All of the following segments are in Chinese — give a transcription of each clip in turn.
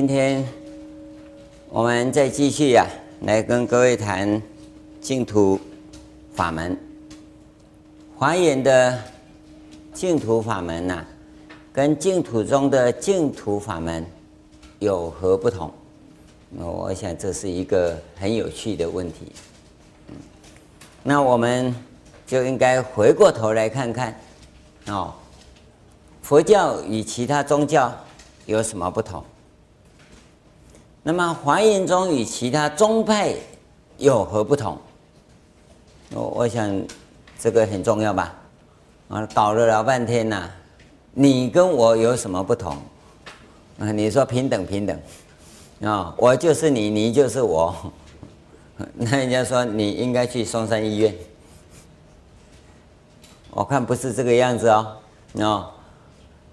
今天我们再继续呀、来跟各位谈净土法门。华严的净土法门呐、跟净土中的净土法门有何不同？那我想这是一个很有趣的问题。那我们就应该回过头来看看，哦，佛教与其他宗教有什么不同？那么华严宗与其他宗派有何不同？我我想这个很重要吧？啊，搞了老半天呐，你跟我有什么不同？啊，你说平等平等，啊，我就是你，你就是我，那人家说你应该去松山医院，我看不是这个样子哦，啊，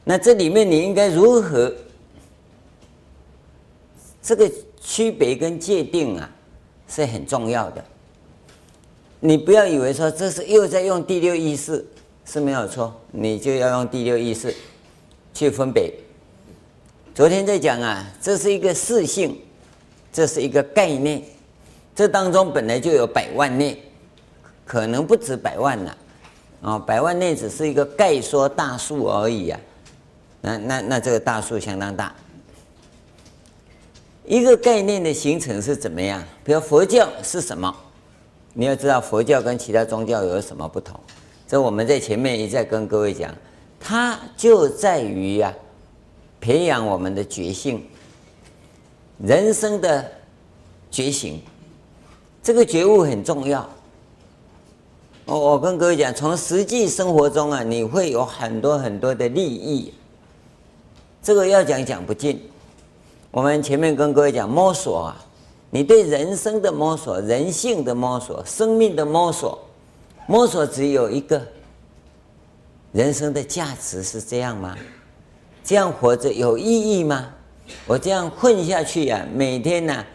那这里面你应该如何？这个区别跟界定啊，是很重要的。你不要以为说这是又在用第六意识是没有错，你就要用第六意识去分别。昨天在讲啊，这是一个事性，这是一个概念，这当中本来就有百万念，可能不止百万呐，啊，百万念只是一个概说大数而已啊，那那那这个大数相当大。一个概念的形成是怎么样？比如佛教是什么？你要知道佛教跟其他宗教有什么不同。这我们在前面一再跟各位讲，它就在于呀、啊，培养我们的觉性，人生的觉醒。这个觉悟很重要。我我跟各位讲，从实际生活中啊，你会有很多很多的利益。这个要讲讲不尽。我们前面跟各位讲摸索啊，你对人生的摸索、人性的摸索、生命的摸索，摸索只有一个，人生的价值是这样吗？这样活着有意义吗？我这样混下去呀、啊，每天呐、啊、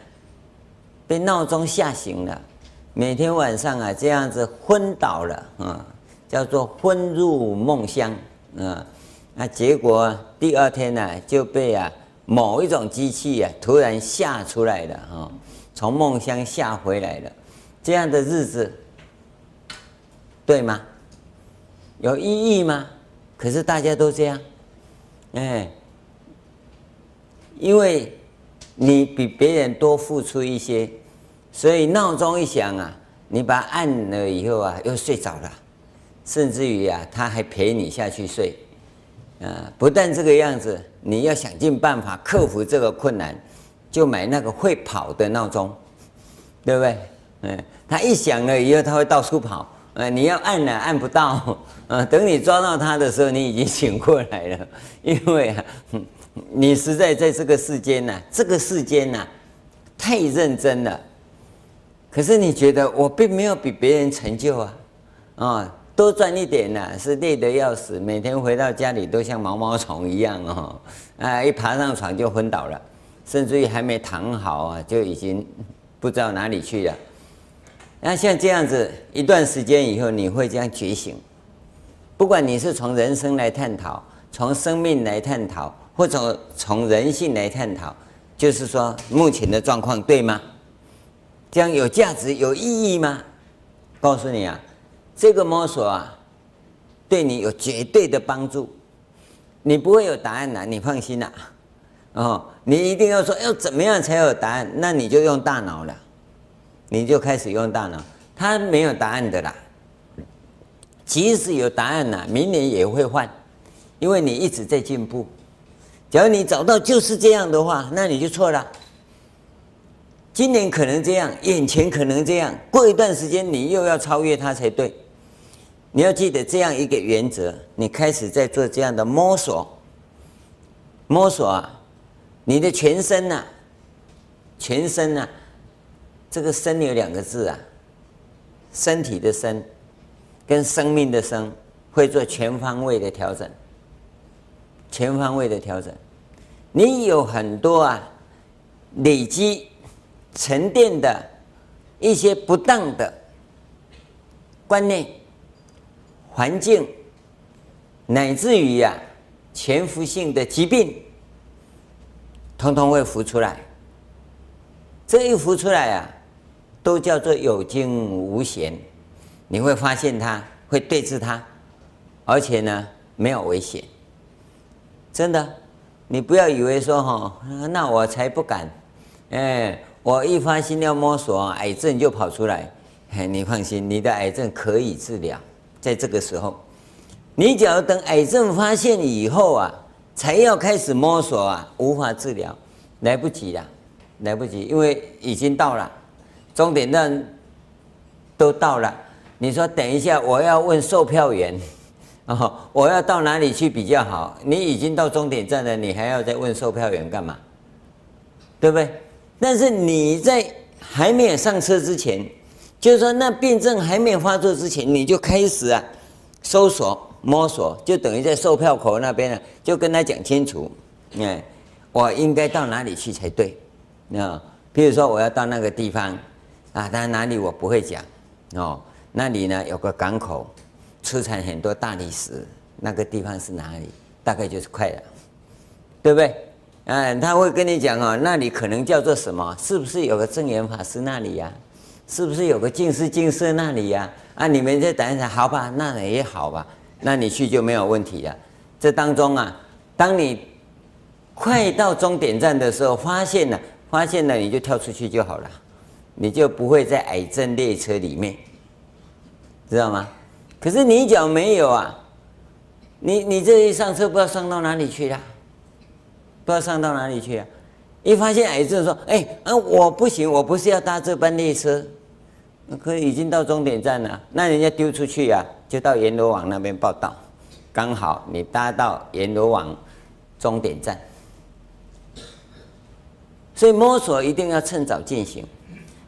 被闹钟吓醒了，每天晚上啊这样子昏倒了啊，叫做昏入梦乡啊，那结果第二天呢、就被啊。某一种机器啊，突然吓出来了哈，从梦乡吓回来了，这样的日子，对吗？有意义吗？可是大家都这样，哎，因为你比别人多付出一些，所以闹钟一响啊，你把它按了以后啊，又睡着了，甚至于啊，他还陪你下去睡。啊，不但这个样子，你要想尽办法克服这个困难，就买那个会跑的闹钟，对不对？嗯，它一响了以后，它会到处跑。呃，你要按了按不到，呃，等你抓到它的时候，你已经醒过来了。因为啊，你实在在这个世间呐，这个世间呐，太认真了。可是你觉得我并没有比别人成就啊，啊。多赚一点呢、是累得要死，每天回到家里都像毛毛虫一样哦，啊，一爬上床就昏倒了，甚至于还没躺好啊，就已经不知道哪里去了。那像这样子一段时间以后，你会这样觉醒。不管你是从人生来探讨，从生命来探讨，或者从人性来探讨，就是说目前的状况对吗？这样有价值、有意义吗？告诉你啊。这个摸索啊，对你有绝对的帮助。你不会有答案呐，你放心呐。哦，你一定要说要怎么样才有答案，那你就用大脑了，你就开始用大脑。他没有答案的啦，即使有答案呐，明年也会换，因为你一直在进步。假如你找到就是这样的话，那你就错了。今年可能这样，眼前可能这样，过一段时间你又要超越它才对。你要记得这样一个原则，你开始在做这样的摸索，摸索啊，你的全身呐、全身呐、这个“身”有两个字啊，身体的“身”跟生命的“生”会做全方位的调整，全方位的调整。你有很多啊，累积。沉淀的一些不当的观念、环境，乃至于呀潜伏性的疾病，通通会浮出来。这一浮出来啊，都叫做有惊无险。你会发现它，会对治它，而且呢，没有危险。真的，你不要以为说哈，那我才不敢。哎，我一发心要摸索，癌症就跑出来。嘿，你放心，你的癌症可以治疗，在这个时候。你只要等癌症发现以后啊，才要开始摸索啊，无法治疗，来不及了，来不及，因为已经到了终点站，都到了。你说等一下，我要问售票员，哦，我要到哪里去比较好？你已经到终点站了，你还要再问售票员干嘛？对不对？但是你在还没有上车之前，就是说那病症还没发作之前，你就开始啊，搜索。摸索就等于在售票口那边呢，就跟他讲清楚，哎，我应该到哪里去才对？啊，比如说我要到那个地方，啊，但哪里我不会讲，哦，那里呢有个港口，出产很多大理石，那个地方是哪里？大概就是快了，对不对？嗯，他会跟你讲哦，那里可能叫做什么？是不是有个证严法师那里呀？是不是有个近视、近视那里呀？啊，你们再等一下，好吧，那也好吧。那你去就没有问题了。这当中啊，当你快到终点站的时候，发现了，发现了，你就跳出去就好了，你就不会在癌症列车里面，知道吗？可是你脚没有啊，你你这一上车不知道上到哪里去了，不知道上到哪里去啊？一发现癌症说，哎，啊我不行，我不是要搭这班列车，可已经到终点站了，那人家丢出去呀、啊。就到阎罗王那边报道，刚好你搭到阎罗王终点站，所以摸索一定要趁早进行。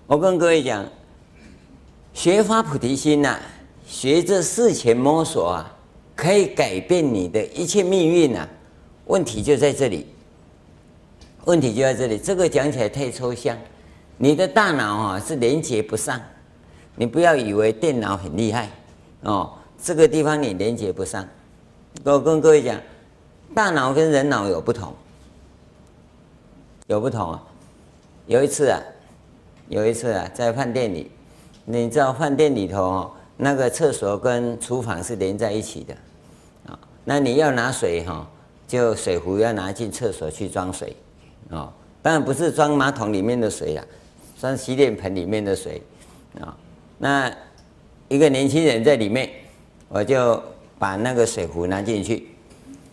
我跟各位讲，学发菩提心呐、学这事前摸索啊，可以改变你的一切命运呐。问题就在这里，问题就在这里。这个讲起来太抽象，你的大脑啊是连接不上，你不要以为电脑很厉害。哦，这个地方你连接不上。我跟各位讲，大脑跟人脑有不同，有不同啊。有一次啊，有一次啊，在饭店里，你知道饭店里头哦，那个厕所跟厨房是连在一起的啊。那你要拿水哈，就水壶要拿进厕所去装水啊。当然不是装马桶里面的水啊，装洗脸盆里面的水啊。那一个年轻人在里面，我就把那个水壶拿进去，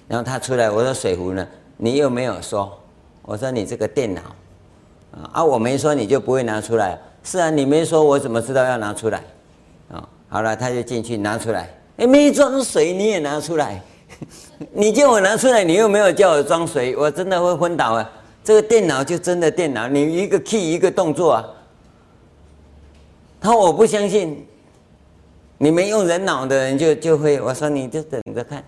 然后他出来，我说水壶呢？你又没有说，我说你这个电脑，啊，我没说你就不会拿出来，是啊，你没说我怎么知道要拿出来？啊，好了，他就进去拿出来，哎，没装水你也拿出来，你叫我拿出来，你又没有叫我装水，我真的会昏倒啊！这个电脑就真的电脑，你一个 key 一个动作啊，他说我不相信。你没用人脑的人就就会，我说你就等着看，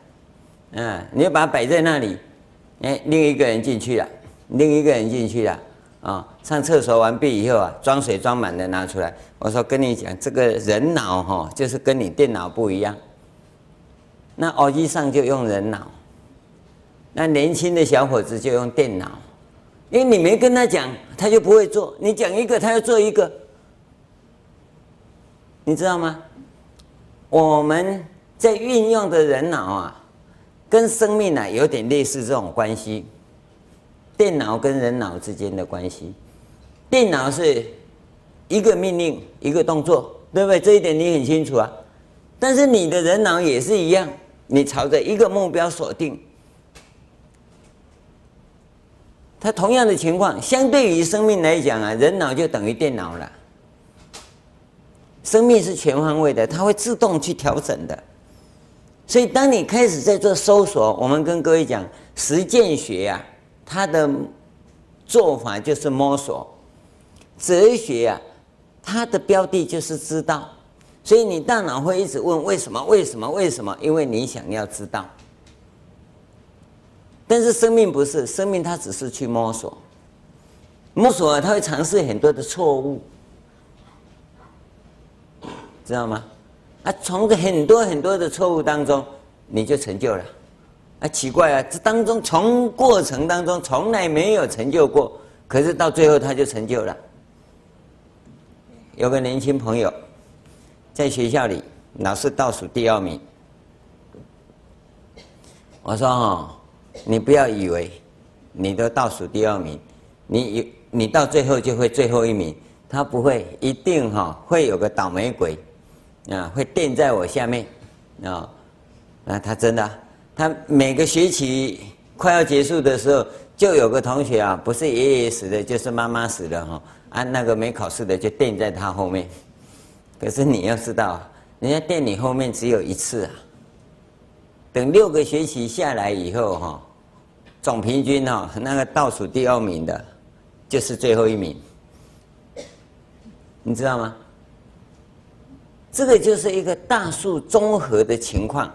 啊，你就把它摆在那里，哎，另一个人进去了，另一个人进去了，啊，上厕所完毕以后啊，装水装满了拿出来，我说跟你讲，这个人脑哈，就是跟你电脑不一样，那耳机上就用人脑，那年轻的小伙子就用电脑，因为你没跟他讲，他就不会做，你讲一个，他要做一个，你知道吗？我们在运用的人脑啊，跟生命啊有点类似这种关系。电脑跟人脑之间的关系，电脑是一个命令一个动作，对不对？这一点你很清楚啊。但是你的人脑也是一样，你朝着一个目标锁定。它同样的情况，相对于生命来讲啊，人脑就等于电脑了。生命是全方位的，它会自动去调整的。所以，当你开始在做搜索，我们跟各位讲，实践学、啊，它的做法就是摸索；哲学、啊，它的标的就是知道。所以，你大脑会一直问为什么？为什么？为什么？因为你想要知道。但是，生命不是，生命它只是去摸索，摸索它会尝试很多的错误。知道吗？啊，从很多很多的错误当中，你就成就了，啊，奇怪啊，这当中从过程当中从来没有成就过，可是到最后他就成就了。有个年轻朋友在学校里老是倒数第二名，我说哦，你不要以为你都倒数第二名，你你到最后就会最后一名，他不会，一定哈会有个倒霉鬼。啊，会垫在我下面啊，那他真的。他每个学期快要结束的时候，就有个同学啊，不是爷爷死的，就是妈妈死的哈。啊，那个没考试的就垫在他后面。可是你要知道，人家垫你后面只有一次啊。等六个学期下来以后哈，总平均哈，那个倒数第二名的，就是最后一名。你知道吗？这个就是一个大数综合的情况。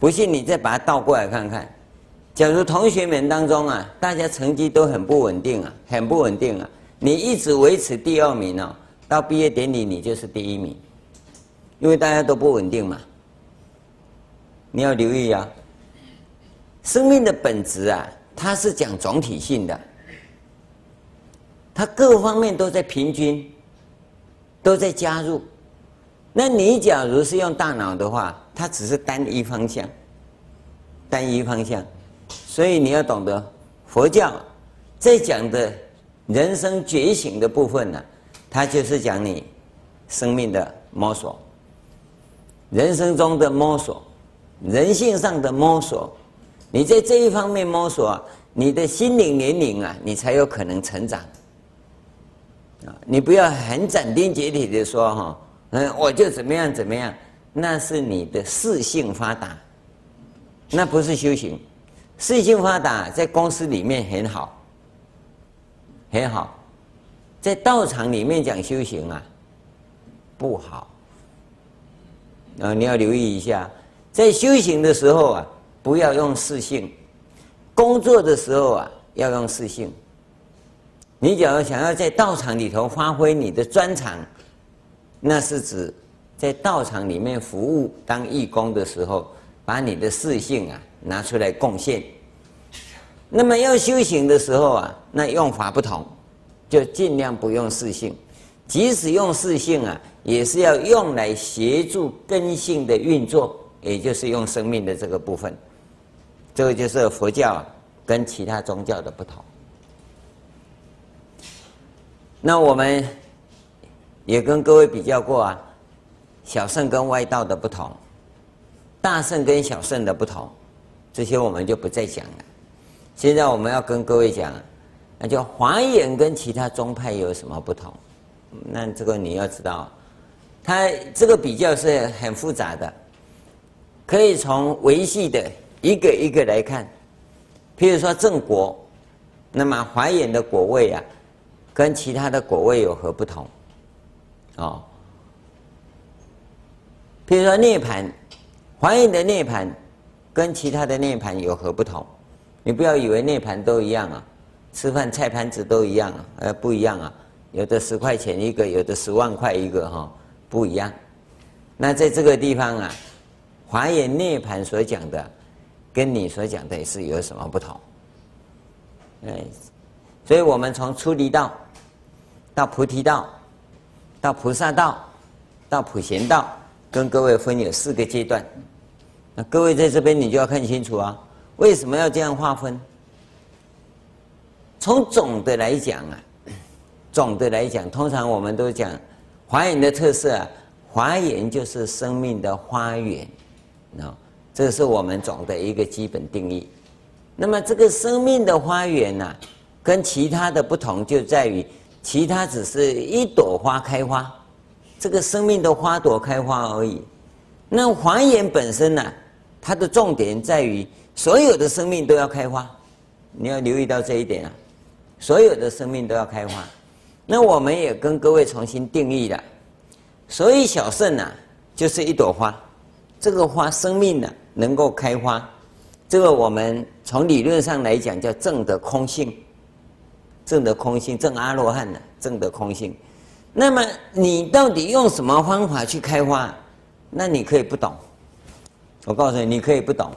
不信你再把它倒过来看看，假如同学们当中啊，大家成绩都很不稳定啊，很不稳定啊，你一直维持第二名哦，到毕业典礼你就是第一名，因为大家都不稳定嘛。你要留意啊，生命的本质啊，它是讲总体性的，它各方面都在平均，都在加入。那你假如是用大脑的话，它只是单一方向，单一方向，所以你要懂得佛教在讲的人生觉醒的部分呢、它就是讲你生命的摸索，人生中的摸索，人性上的摸索，你在这一方面摸索，你的心灵年龄啊，你才有可能成长。啊，你不要很斩钉截铁的说哈。嗯，我就怎么样怎么样，那是你的识性发达，那不是修行。识性发达在公司里面很好，很好，在道场里面讲修行啊，不好。啊，你要留意一下，在修行的时候啊，不要用识性；工作的时候啊，要用识性。你假如想要在道场里头发挥你的专长。那是指在道场里面服务当义工的时候，把你的四性啊拿出来贡献。那么要修行的时候啊，那用法不同，就尽量不用四性。即使用四性啊，也是要用来协助根性的运作，也就是用生命的这个部分。这个就是佛教跟其他宗教的不同。那我们。也跟各位比较过啊，小圣跟外道的不同，大圣跟小圣的不同，这些我们就不再讲了。现在我们要跟各位讲，那就华严跟其他宗派有什么不同？那这个你要知道，它这个比较是很复杂的，可以从维系的一个一个来看。譬如说正果，那么华严的果位啊，跟其他的果位有何不同？哦，比如说涅槃，华严的涅槃跟其他的涅槃有何不同？你不要以为涅槃都一样啊，吃饭菜盘子都一样啊，呃，不一样啊，有的十块钱一个，有的十万块一个，哈，不一样。那在这个地方啊，华严涅槃所讲的，跟你所讲的也是有什么不同？哎，所以我们从出离道到菩提道。到菩萨道，到普贤道，跟各位分有四个阶段。那各位在这边你就要看清楚啊，为什么要这样划分？从总的来讲啊，总的来讲，通常我们都讲华严的特色啊，华严就是生命的花园，啊，这是我们总的一个基本定义。那么这个生命的花园呢，跟其他的不同就在于。其他只是一朵花开花，这个生命的花朵开花而已。那华严本身呢，它的重点在于所有的生命都要开花，你要留意到这一点啊，所有的生命都要开花。那我们也跟各位重新定义了，所以小乘呢，就是一朵花，这个花生命呢能够开花，这个我们从理论上来讲叫正的空性。证得空性，证阿罗汉的，证得空性。那么你到底用什么方法去开花？那你可以不懂。我告诉你，你可以不懂。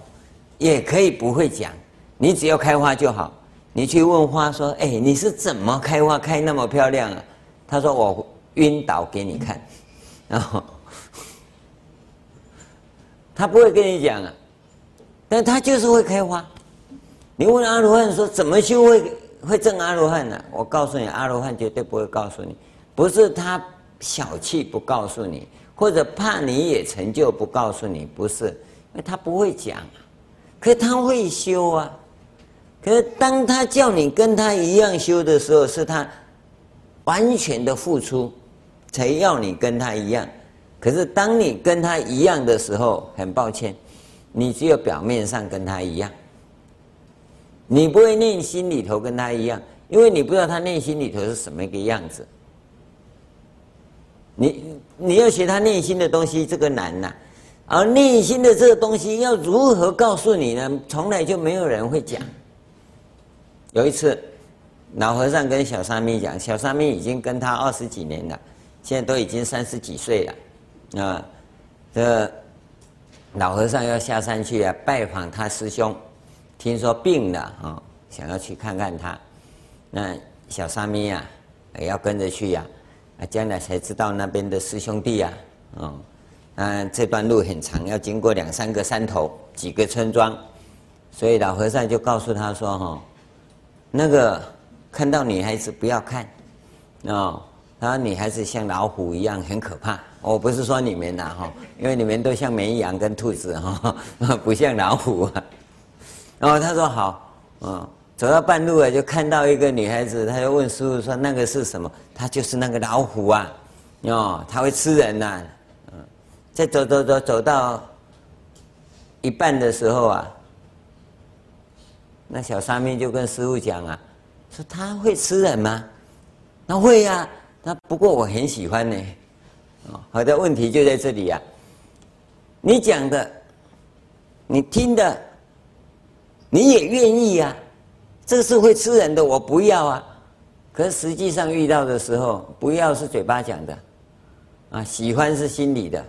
也可以不会讲，你只要开花就好。你去问花说：“哎，你是怎么开花开那么漂亮啊？”他说：“我晕倒给你看。”然后 他不会跟你讲啊，但他就是会开花。你问阿罗汉说：“怎么修会会证阿罗汉呢？”我告诉你，阿罗汉绝对不会告诉你，不是他小气不告诉你，或者怕你也成就不告诉你，不是，因为他不会讲。可是他会修啊，可是当他叫你跟他一样修的时候，是他完全的付出，才要你跟他一样。可是当你跟他一样的时候，很抱歉，你只有表面上跟他一样，你不会内心里头跟他一样，因为你不知道他内心里头是什么一个样子。你你要学他内心的东西，这个难呐、而内心的这个东西要如何告诉你呢？从来就没有人会讲。有一次，老和尚跟小沙弥讲，小沙弥已经跟他二十几年了，现在都已经三十几岁了，啊，这老和尚要下山去啊，拜访他师兄，听说病了啊，想要去看看他。那小沙弥啊，也要跟着去呀，啊，将来才知道那边的师兄弟呀，啊。嗯，这段路很长，要经过两三个山头，几个村庄，所以老和尚就告诉他说：“哈，那个看到女孩子不要看，哦，他说女孩子像老虎一样很可怕。我不是说你们呐，哈，因为你们都像绵羊跟兔子，哈，不像老虎啊。然后他说好，嗯，走到半路啊，就看到一个女孩子，他就问师傅说：那个是什么？他就是那个老虎啊，哦，他会吃人呐。”嗯在走走走走到一半的时候啊，那小沙弥就跟师傅讲啊，说他会吃人吗？那会呀、啊，那不过我很喜欢呢。哦，好的问题就在这里呀、啊。你讲的，你听的，你也愿意呀、啊？这个是会吃人的，我不要啊。可是实际上遇到的时候，不要是嘴巴讲的，啊，喜欢是心里的。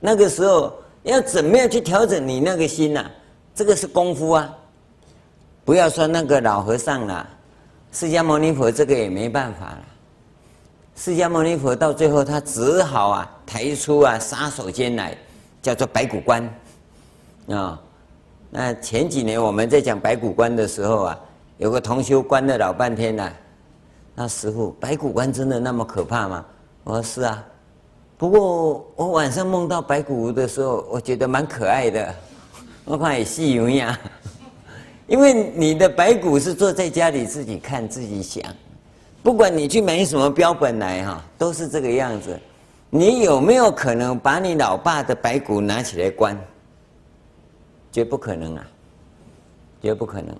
那个时候要怎么样去调整你那个心呐、这个是功夫啊！不要说那个老和尚了，释迦牟尼佛这个也没办法了。释迦牟尼佛到最后他只好啊抬出啊杀手锏来，叫做白骨观啊、那前几年我们在讲白骨观的时候啊，有个同修观了老半天呐、那师傅，白骨观真的那么可怕吗？我说是啊。不过我晚上梦到白骨的时候，我觉得蛮可爱的，我看也细有样。因为你的白骨是坐在家里自己看自己想，不管你去买什么标本来哈，都是这个样子。你有没有可能把你老爸的白骨拿起来观？绝不可能啊，绝不可能。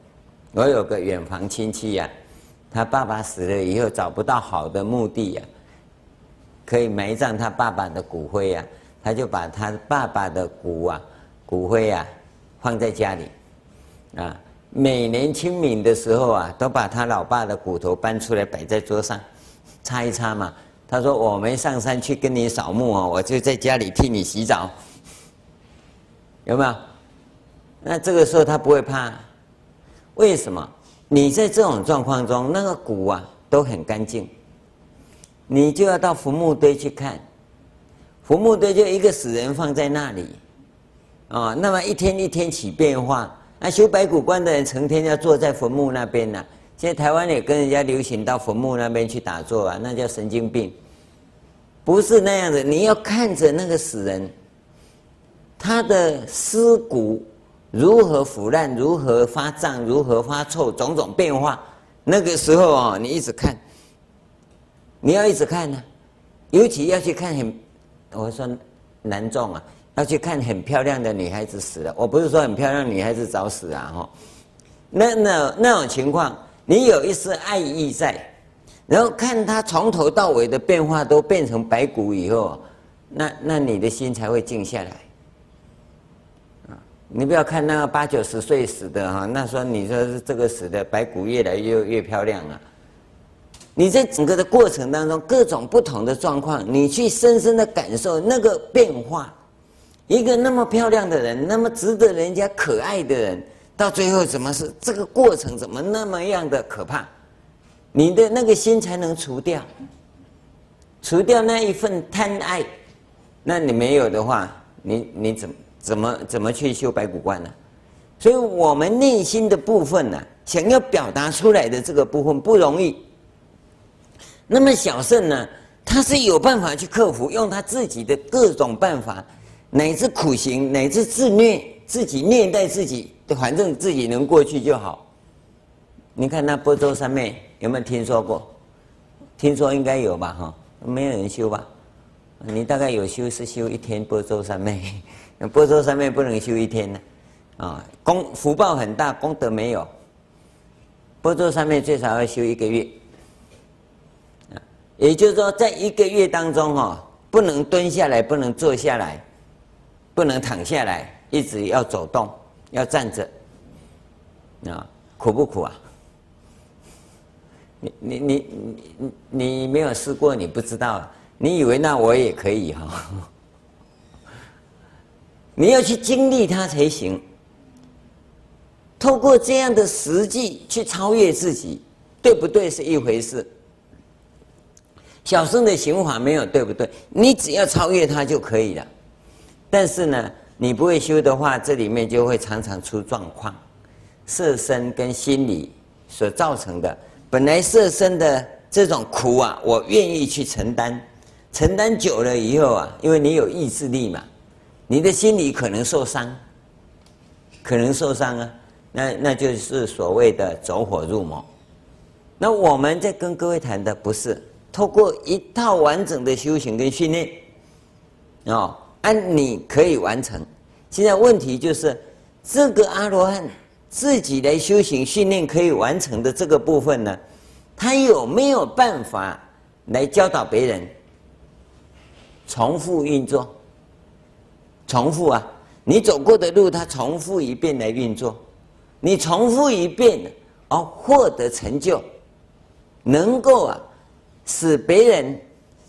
我有个远房亲戚呀、他爸爸死了以后找不到好的墓地呀、可以埋葬他爸爸的骨灰呀、他就把他爸爸的骨啊、骨灰啊放在家里，啊，每年清明的时候啊，都把他老爸的骨头搬出来摆在桌上，擦一擦嘛。他说：“我没上山去跟你扫墓哦，我就在家里替你洗澡，有没有？”那这个时候他不会怕，为什么？你在这种状况中，那个骨啊都很干净。你就要到坟墓堆去看，坟墓堆就一个死人放在那里，啊，那么一天一天起变化。那修白骨观的人成天要坐在坟墓那边呢。现在台湾也跟人家流行到坟墓那边去打坐啊，那叫神经病。不是那样的，你要看着那个死人，他的尸骨如何腐烂，如何发胀，如何发臭，种种变化。那个时候啊，你一直看。你要一直看呢、尤其要去看很，我说男众啊，要去看很漂亮的女孩子死了。我不是说很漂亮女孩子早死啊，哈，那那那种情况，你有一丝爱意在，然后看她从头到尾的变化都变成白骨以后，那那你的心才会静下来。你不要看那个八九十岁死的哈，那时候你说是这个死的白骨越来越越漂亮了。你在整个的过程当中，各种不同的状况，你去深深的感受那个变化，一个那么漂亮的人，那么值得人家可爱的人，到最后怎么是这个过程怎么那么样的可怕？你的那个心才能除掉，除掉那一份贪爱，那你没有的话，你你怎么怎么怎么去修白骨观呢？所以我们内心的部分呢、想要表达出来的这个部分不容易。那么小圣呢，他是有办法去克服，用他自己的各种办法。乃至苦行，乃至自虐，自己虐待自己，反正自己能过去就好。你看那波州三昧有没有听说过？听说应该有吧？哈，没有人修吧？你大概有修是修一天波州三昧，那般舟三昧不能修一天呢？啊，功福报很大，功德没有。般舟三昧最少要修一个月。啊也就是说，在一个月当中，哈，不能蹲下来，不能坐下来。不能躺下来，一直要走动，要站着，啊，苦不苦啊？你你你你你没有试过，你不知道。你以为那我也可以哈？你要去经历它才行。透过这样的实际去超越自己，对不对是一回事。小圣的行法没有对不对？你只要超越它就可以了。但是呢，你不会修的话，这里面就会常常出状况，色身跟心理所造成的。本来色身的这种苦啊，我愿意去承担，承担久了以后啊，因为你有意志力嘛，你的心理可能受伤，可能受伤啊，那那就是所谓的走火入魔。那我们在跟各位谈的不是透过一套完整的修行跟训练，哦。按你可以完成，现在问题就是这个阿罗汉自己来修行训练可以完成的这个部分呢，他有没有办法来教导别人？重复运作，重复啊！你走过的路，它重复一遍来运作，你重复一遍而获得成就，能够啊使别人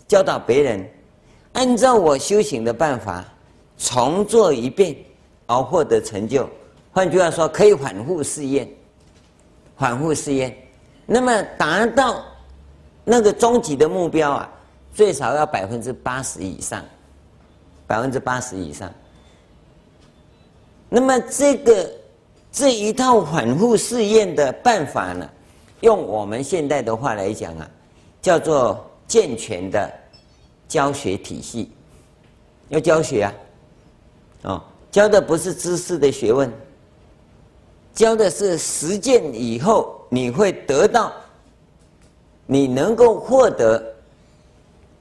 教导别人。按照我修行的办法重做一遍，而获得成就。换句话说，可以反复试验，反复试验。那么达到那个终极的目标啊，最少要百分之八十以上，百分之八十以上。那么这个这一套反复试验的办法呢，用我们现代的话来讲啊，叫做健全的。教学体系要教学啊，哦，教的不是知识的学问，教的是实践以后你会得到，你能够获得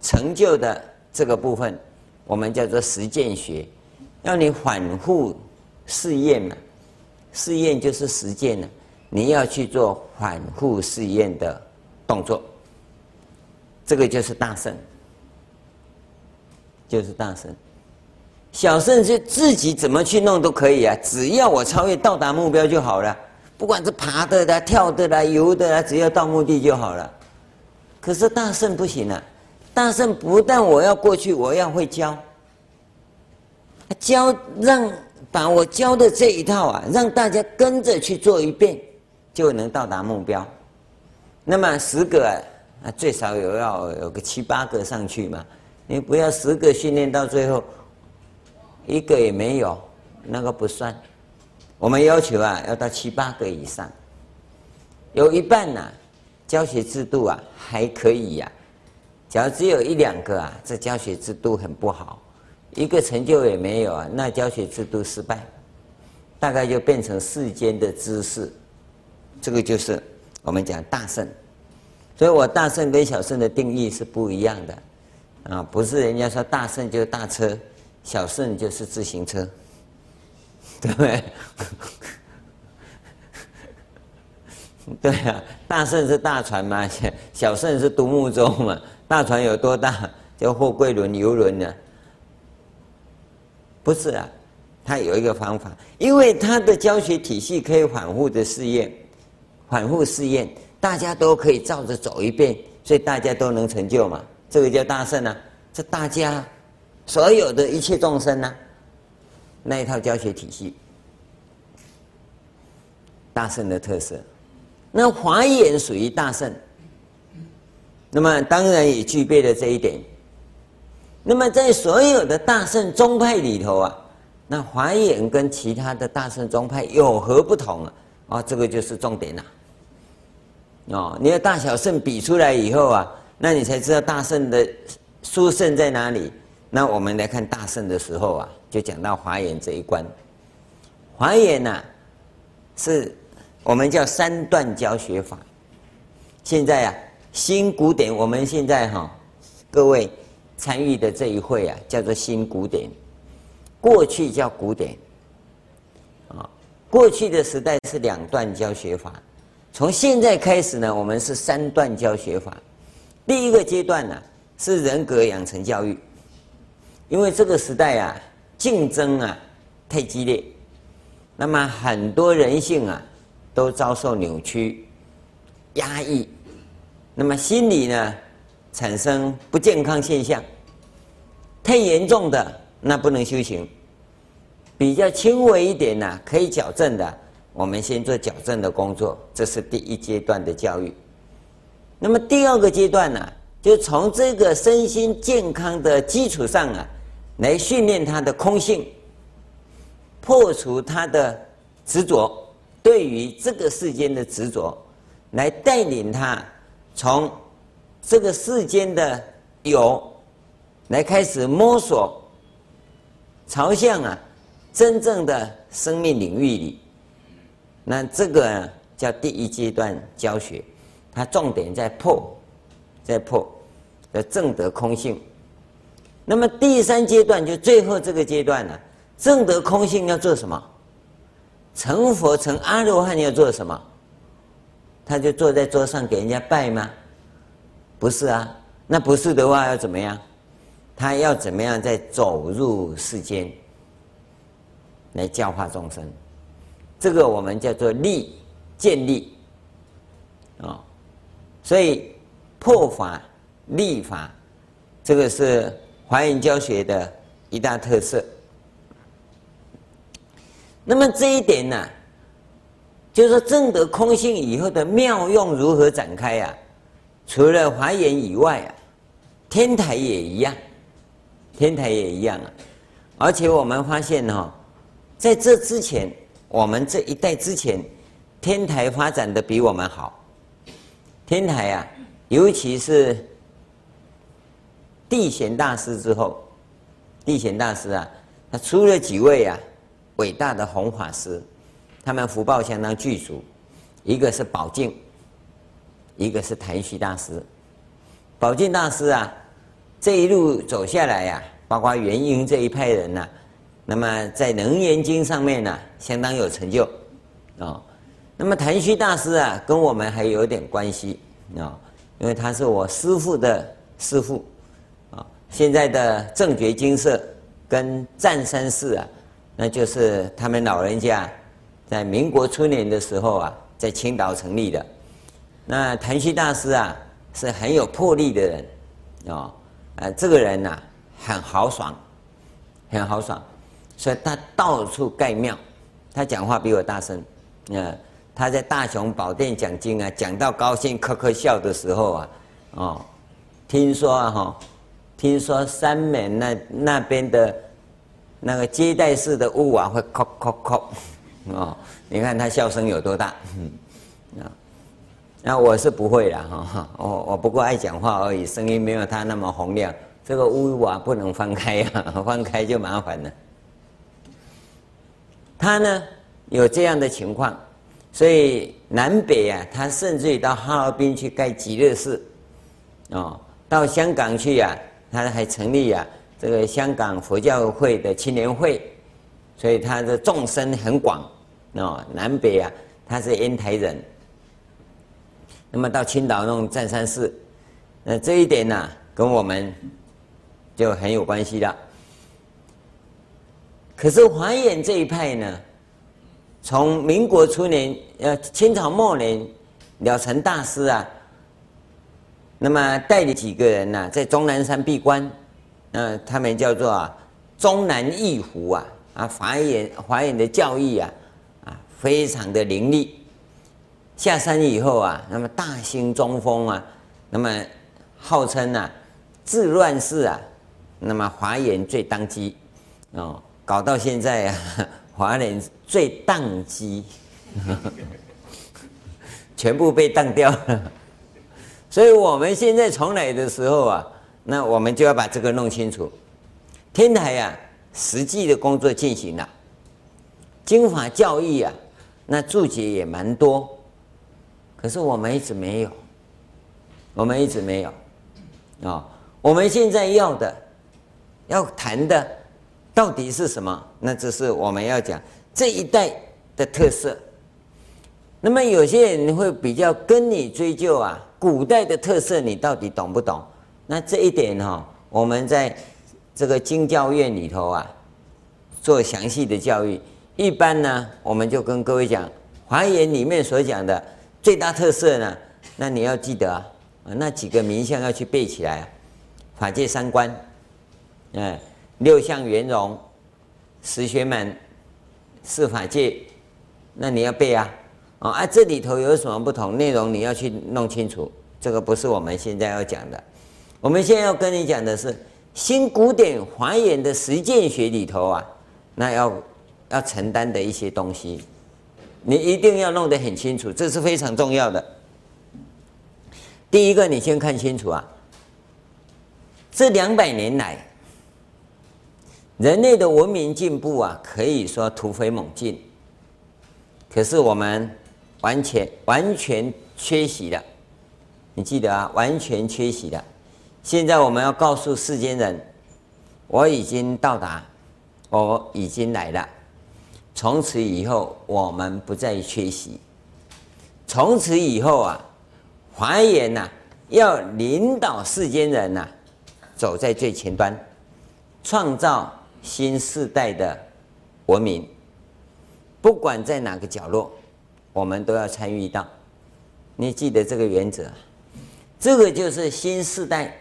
成就的这个部分，我们叫做实践学，要你反复试验嘛，试验就是实践了，你要去做反复试验的动作，这个就是大圣。就是大圣，小圣是自己怎么去弄都可以啊，只要我超越到达目标就好了。不管是爬的啦、跳的啦、游的啦，只要到目的就好了。可是大圣不行啊，大圣不但我要过去，我要会教，教让把我教的这一套啊，让大家跟着去做一遍，就能到达目标。那么十个啊，最少有要有个七八个上去嘛。你不要十个训练到最后一个也没有，那个不算。我们要求啊，要到七八个以上，有一半呢、啊，教学制度啊还可以呀、假如只有一两个啊，这教学制度很不好，一个成就也没有啊，那教学制度失败，大概就变成世间的知识。这个就是我们讲大圣，所以我大圣跟小圣的定义是不一样的。啊，不是人家说大圣就是大车，小圣就是自行车，对不对？对啊，大圣是大船嘛，小圣是独木舟嘛。大船有多大？叫货柜轮、游轮呢？不是啊，他有一个方法，因为他的教学体系可以反复的试验，反复试验，大家都可以照着走一遍，所以大家都能成就嘛。这个叫大圣啊，这大家所有的一切众生啊，那一套教学体系，大圣的特色。那华严属于大圣，那么当然也具备了这一点。那么在所有的大圣宗派里头啊，那华严跟其他的大圣宗派有何不同啊？啊，这个就是重点呐。哦，你的大小圣比出来以后啊，那你才知道大圣的殊胜在哪里。那我们来看大圣的时候啊，就讲到华严这一关。华严呐，是我们叫三段教学法。现在啊，新古典，我们现在哈，各位参与的这一会啊，叫做新古典。过去叫古典，啊，过去的时代是两段教学法。从现在开始呢，我们是三段教学法。第一个阶段呢，是人格养成教育。因为这个时代啊，竞争啊太激烈，那么很多人性啊都遭受扭曲、压抑，那么心理呢产生不健康现象。太严重的那不能修行，比较轻微一点呢可以矫正的，我们先做矫正的工作，这是第一阶段的教育。那么第二个阶段呢，就从这个身心健康的基础上啊。来训练他的空性，破除他的执着，对于这个世间的执着，来带领他从这个世间的有，来开始摸索，朝向啊真正的生命领域里。那这个叫第一阶段教学，它重点在破，在破，在证得空性。那么第三阶段就最后这个阶段了，证得空性要做什么？成佛成阿罗汉要做什么？他就坐在桌上给人家拜吗？不是啊，那不是的话要怎么样？他要怎么样再走入世间来教化众生？这个我们叫做立建立啊，所以破法立法，这个是。华严教学的一大特色。那么这一点呢，就是说证得空性以后的妙用如何展开啊？除了华严以外啊，天台也一样，天台也一样啊。而且我们发现哈，在这之前，我们这一代之前，天台发展的比我们好。天台啊，尤其是。地贤大师之后，地贤大师啊，他出了几位啊伟大的弘法师，他们福报相当具足。一个是宝静，一个是谭虚大师。宝静大师啊，这一路走下来呀、包括元婴这一派人呐、那么在《楞严经》上面呢、相当有成就、哦。那么谭虚大师啊，跟我们还有点关系啊、哦，因为他是我师父的师父啊。现在的正觉精舍跟湛山寺啊，那就是他们老人家在民国初年的时候啊，在青岛成立的。那昙虚大师啊，是很有魄力的人，哦，呃，这个人呐、很豪爽，很豪爽，所以他到处盖庙，他讲话比我大声，呃，他在大雄宝殿讲经啊，讲到高兴咳咳笑的时候啊，哦，听说啊，哈。听说三门那那边的，那个接待室的屋瓦会叩叩叩，哦，你看他笑声有多大，啊，那我是不会啦，哈，我我不过爱讲话而已，声音没有他那么洪亮。这个屋瓦不能翻开呀，翻开就麻烦了。他呢有这样的情况，所以南北啊，他甚至于到哈尔滨去盖极乐寺，哦，到香港去呀、啊。他还成立啊，这个香港佛教会的青年会，所以他的众生很广，哦，南北啊，他是烟台人。那么到青岛弄湛山寺，那这一点呢、跟我们就很有关系了。可是华严这一派呢，从民国初年，呃，清朝末年，了成大师啊。那么带领几个人呢、在终南山闭关，呃，他们叫做啊终南一湖啊，啊，华严华严的教义啊，啊，非常的凌厉。下山以后啊，那么大兴中风啊，那么号称啊，治乱世啊，那么华严最当机哦，搞到现在啊，华严最当机，全部被当掉了。所以我们现在重来的时候啊，那我们就要把这个弄清楚。天台呀、啊，实际的工作进行了，经法教义啊，那注解也蛮多。可是我们一直没有，我们一直没有，啊、我们现在要的，要谈的，到底是什么？那这是我们要讲这一代的特色。那么有些人会比较跟你追究啊，古代的特色你到底懂不懂？那这一点哈、哦，我们在这个经教院里头啊，做详细的教育。一般呢，我们就跟各位讲，华严里面所讲的。最大特色呢？那你要记得啊，那几个名相要去背起来啊。法界三观，嗯，六相圆融，十学满，四法界，那你要背啊。哦啊，这里头有什么不同？内容你要去弄清楚。这个不是我们现在要讲的。我们现在要跟你讲的是新古典华严的实践学里头啊，那要要承担的一些东西。你一定要弄得很清楚，这是非常重要的。第一个，你先看清楚啊，这两百年来，人类的文明进步啊，可以说突飞猛进。可是我们完全完全缺席了，你记得啊，完全缺席了。现在我们要告诉世间人，我已经到达，我已经来了。从此以后，我们不再缺席。从此以后啊，华严呐，要领导世间人呐，走在最前端，创造新世代的文明。不管在哪个角落，我们都要参与到。你记得这个原则，这个就是新时代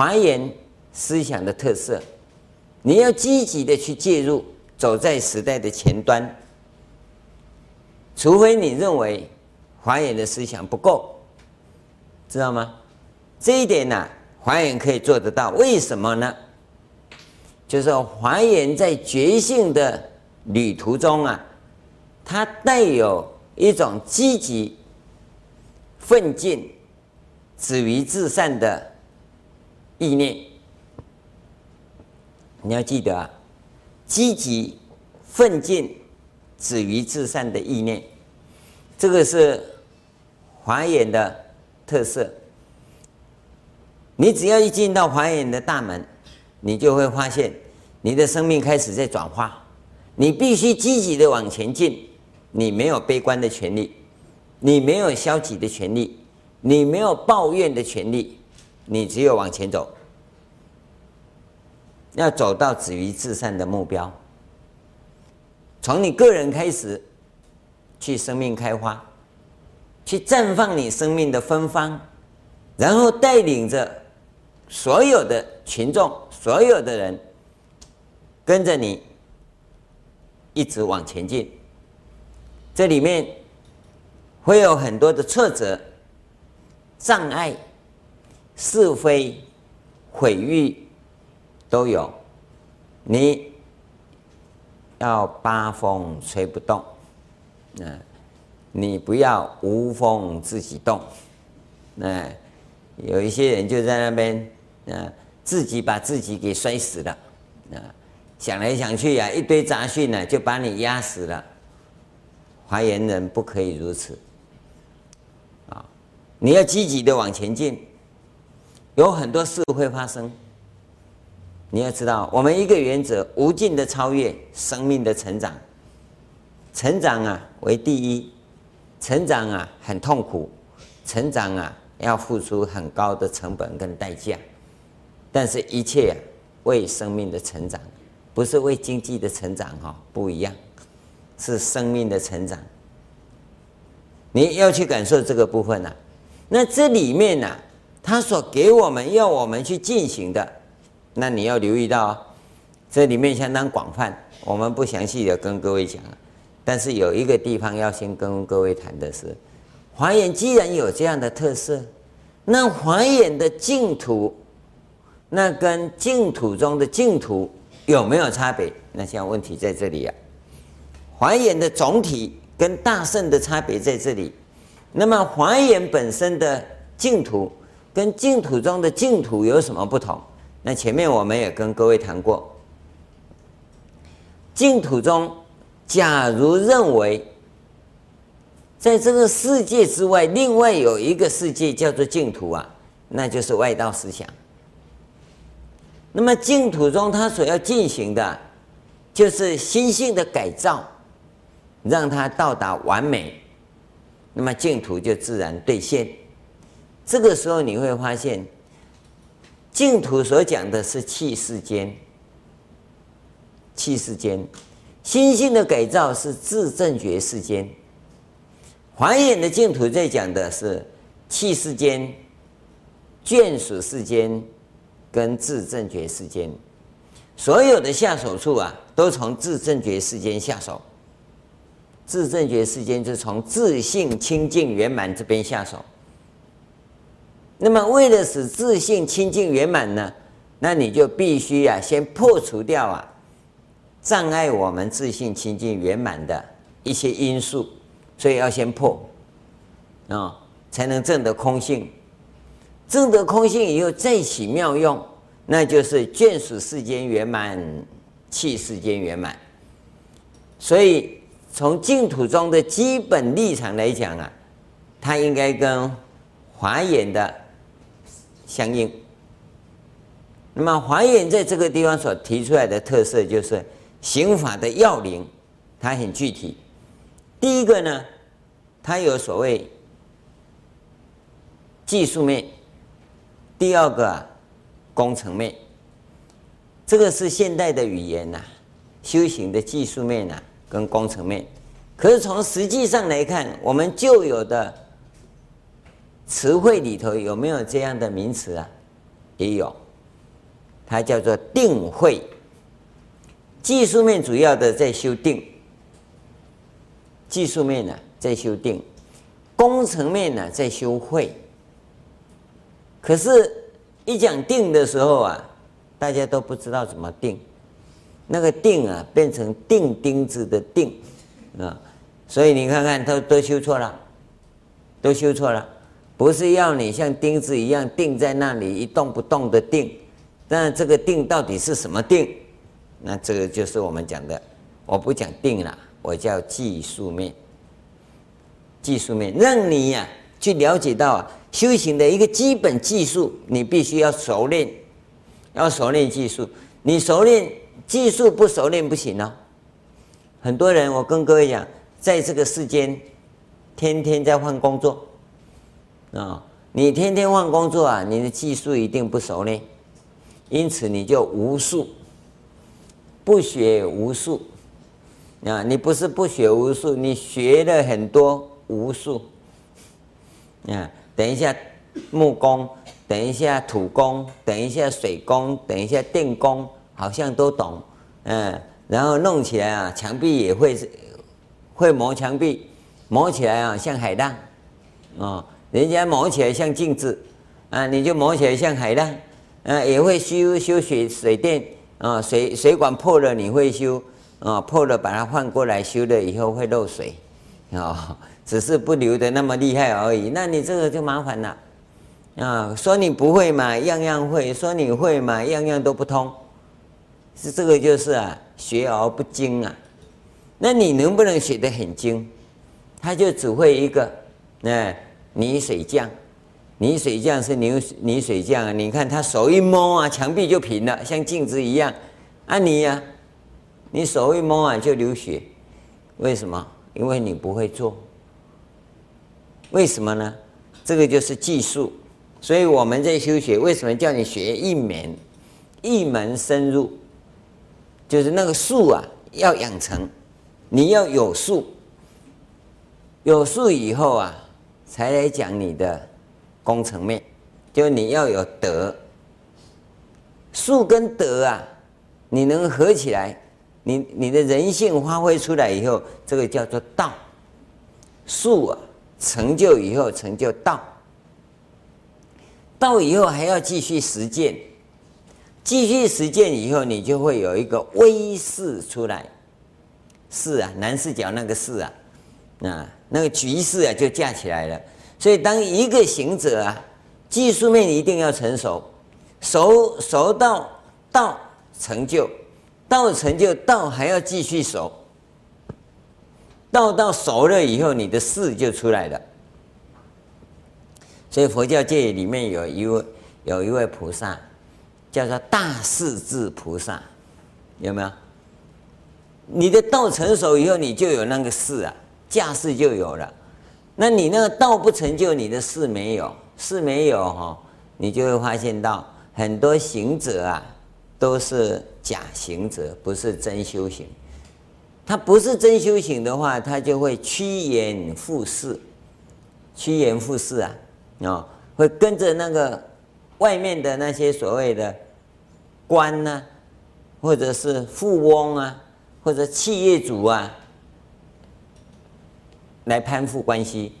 华严思想的特色。你要积极的去介入，走在时代的前端。除非你认为华严的思想不够，知道吗？这一点呢、啊，华严可以做得到。为什么呢？就是华严在觉性的旅途中啊，它带有一种积极、奋进、止于至善的意念。你要记得啊，积极、奋进、止于至善的意念，这个是华严的特色。你只要一进到华严的大门，你就会发现你的生命开始在转化。你必须积极的往前进，你没有悲观的权利，你没有消极的权利，你没有抱怨的权利，你只有往前走。要走到止于至善的目标，从你个人开始，去生命开花，去绽放你生命的芬芳，然后带领着所有的群众、所有的人跟着你一直往前进。这里面会有很多的挫折、障碍、是非、毁誉。都有，你要八风吹不动，嗯，你不要无风自己动，嗯，有一些人就在那边，嗯，自己把自己给摔死了，嗯，想来想去呀，一堆杂讯呢，就把你压死了。华严人不可以如此，啊，你要积极的往前进，有很多事会发生。你要知道，我们一个原则：无尽的超越，生命的成长。成长啊为第一，成长啊很痛苦，成长啊要付出很高的成本跟代价。但是，一切啊为生命的成长，不是为经济的成长哈，不一样，是生命的成长。你要去感受这个部分呐、啊。那这里面呢、他所给我们要我们去进行的。那你要留意到，这里面相当广泛，我们不详细的跟各位讲了。但是有一个地方要先跟各位谈的是，华严既然有这样的特色，那华严的净土，那跟净土中的净土有没有差别？那现在问题在这里啊。华严的总体跟大圣的差别在这里。那么华严本身的净土跟净土中的净土有什么不同？那前面我们也跟各位谈过，净土中。假如认为，在这个世界之外，另外有一个世界叫做净土啊，那就是外道思想。那么净土中，它所要进行的，就是心性的改造，让它到达完美，那么净土就自然兑现。这个时候你会发现，净土所讲的是器世间，器世间。心性的改造是自正觉世间，华严的净土在讲的是器世间、眷属世间跟自正觉世间，所有的下手处啊，都从自正觉世间下手。自正觉世间就从自性清净圆满这边下手。那么为了使自信清净圆满呢，那你就必须啊，先破除掉啊。障碍我们自信清净圆满的一些因素，所以要先破啊、才能证得空性。证得空性以后再起妙用，那就是眷属世间圆满，器世间圆满。所以从净土中的基本立场来讲啊，它应该跟华严的相应。那么华严在这个地方所提出来的特色就是。刑法的要领，它很具体。第一个呢，它有所谓技术面；第二个啊，工程面。这个是现代的语言呐、修行的技术面呐、跟工程面。可是从实际上来看，我们旧有的词汇里头有没有这样的名词啊？也有，它叫做定慧。技术面主要的在修定，技术面呢在修定，工程面呢在修会。可是，一讲定的时候啊，大家都不知道怎么定，那个定啊变成钉钉子的钉啊，所以你看看都都修错了，都修错了，不是要你像钉子一样钉在那里一动不动的钉，那这个钉到底是什么钉？那这个就是我们讲的，我不讲定了，我叫技术面。技术面让你呀、去了解到啊，修行的一个基本技术，你必须要熟练，要熟练技术。你熟练技术不熟练不行哦。很多人，我跟各位讲，在这个世间，天天在换工作啊，你天天换工作啊，你的技术一定不熟练，因此你就无术。不学无术啊！你不是不学无术，你学了很多无术啊！等一下木工，等一下土工，等一下水工，等一下电工，好像都懂，嗯，然后弄起来啊，墙壁也会会磨墙壁，磨起来啊像海浪啊，人家磨起来像镜子啊，你就磨起来像海浪，啊，也会修修水水电。啊，水水管破了你会修啊？破了把它换过来修了以后会漏水啊，只是不流的那么厉害而已。那你这个就麻烦了啊！说你不会嘛，样样会；说你会嘛，样样都不通。是这个就是啊，学而不精啊。那你能不能学得很精？他就只会一个，哎，泥水匠。泥水匠是泥泥水匠啊！你看他手一摸啊，墙壁就平了，像镜子一样。啊你呀、你手一摸啊就流血，为什么？因为你不会做。为什么呢？这个就是技术。所以我们在修学，为什么叫你学一门？一门深入，就是那个术啊，要养成。你要有术，有术以后啊，才来讲你的。工程面，就你要有德，术跟德啊，你能合起来，你你的人性发挥出来以后，这个叫做道。术啊，成就以后成就道，道以后还要继续实践，继续实践以后，你就会有一个威势出来。势啊，南势角那个势啊，啊，那个局势啊就架起来了。所以，当一个行者啊，技术面一定要成熟，熟熟到道成就，道成就道还要继续熟。道到熟了以后，你的势就出来了。所以佛教界里面有一位有一位菩萨，叫做大势至菩萨，有没有？你的道成熟以后，你就有那个势啊，架势就有了。那你那个道不成就，你的势没有，势没有哈，你就会发现到很多行者啊，都是假行者，不是真修行。他不是真修行的话，他就会趋炎附势，趋炎附势啊，哦，会跟着那个外面的那些所谓的官呢、或者是富翁啊，或者企业主啊，来攀附关系。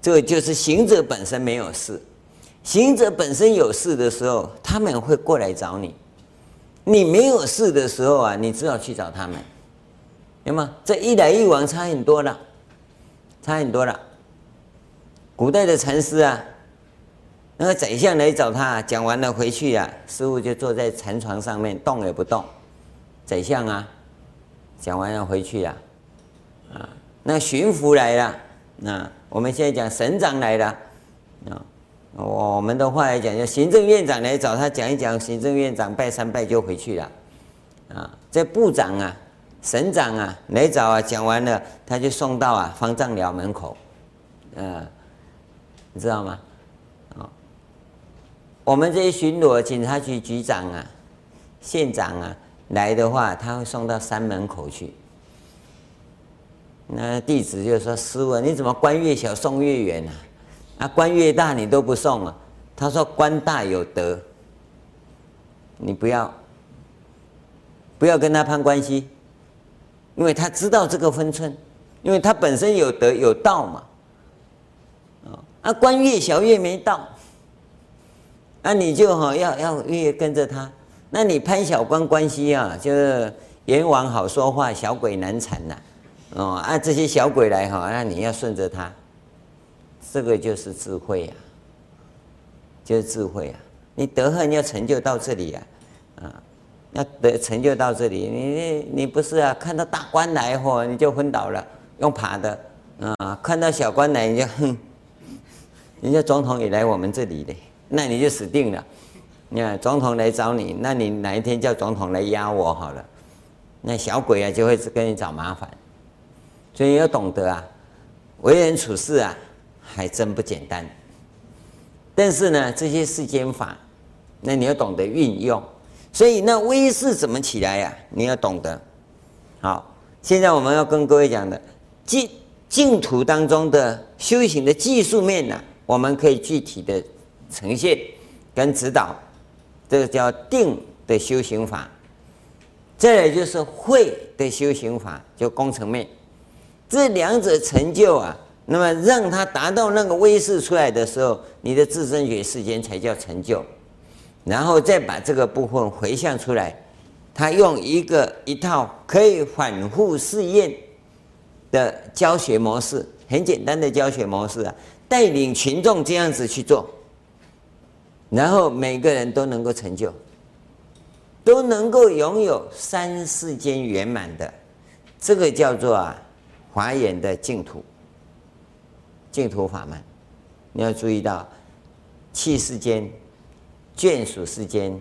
这就是行者本身没有事，行者本身有事的时候，他们会过来找你；你没有事的时候啊，你只好去找他们。那么这一来一往差很多了，差很多了。古代的禅师啊，那个宰相来找他，讲完了回去啊，师傅就坐在禅床上面动也不动。宰相啊，讲完了回去啊，啊，那巡抚来了，那我们现在讲省长来了，啊，我们的话来讲，就行政院长来找他讲一讲，行政院长拜三拜就回去了，啊，这部长啊。省长啊，来找啊，讲完了，他就送到啊方丈寮门口，呃，你知道吗？啊，我们这些巡逻警察局局长啊、县长啊来的话，他会送到山门口去。那弟子就说：“师父，你怎么官越小送越远啊？啊，官越大你都不送啊？”他说：“官大有德，你不要不要跟他攀关系。”因为他知道这个分寸，因为他本身有德有道嘛，啊，官越小越没道，那你就哈要要越跟着他，那你攀小官关系啊，就是阎王好说话，小鬼难缠呐，哦，啊这些小鬼来哈，那你要顺着他，这个就是智慧呀，就是智慧啊，你得恨要成就到这里呀，啊。要得成就到这里，你你不是啊？看到大官来嚯，你就昏倒了，用爬的啊！看到小官来，你就哼，人家总统也来我们这里的，那你就死定了。你看总统来找你，那你哪一天叫总统来压我好了？那小鬼啊就会跟你找麻烦，所以要懂得啊，为人处事啊还真不简单。但是呢，这些世间法，那你要懂得运用。所以那威势怎么起来呀、你要懂得。好，现在我们要跟各位讲的净净土当中的修行的技术面呢、我们可以具体的呈现跟指导。这个叫定的修行法。再来就是慧的修行法，就工程面。这两者成就啊，那么让他达到那个威势出来的时候，你的自证觉世间才叫成就。然后再把这个部分回向出来，他用一个一套可以反复试验的教学模式，很简单的教学模式啊，带领群众这样子去做，然后每个人都能够成就，都能够拥有三世间圆满的，这个叫做啊华严的净土，净土法门，你要注意到器世间。眷属世间、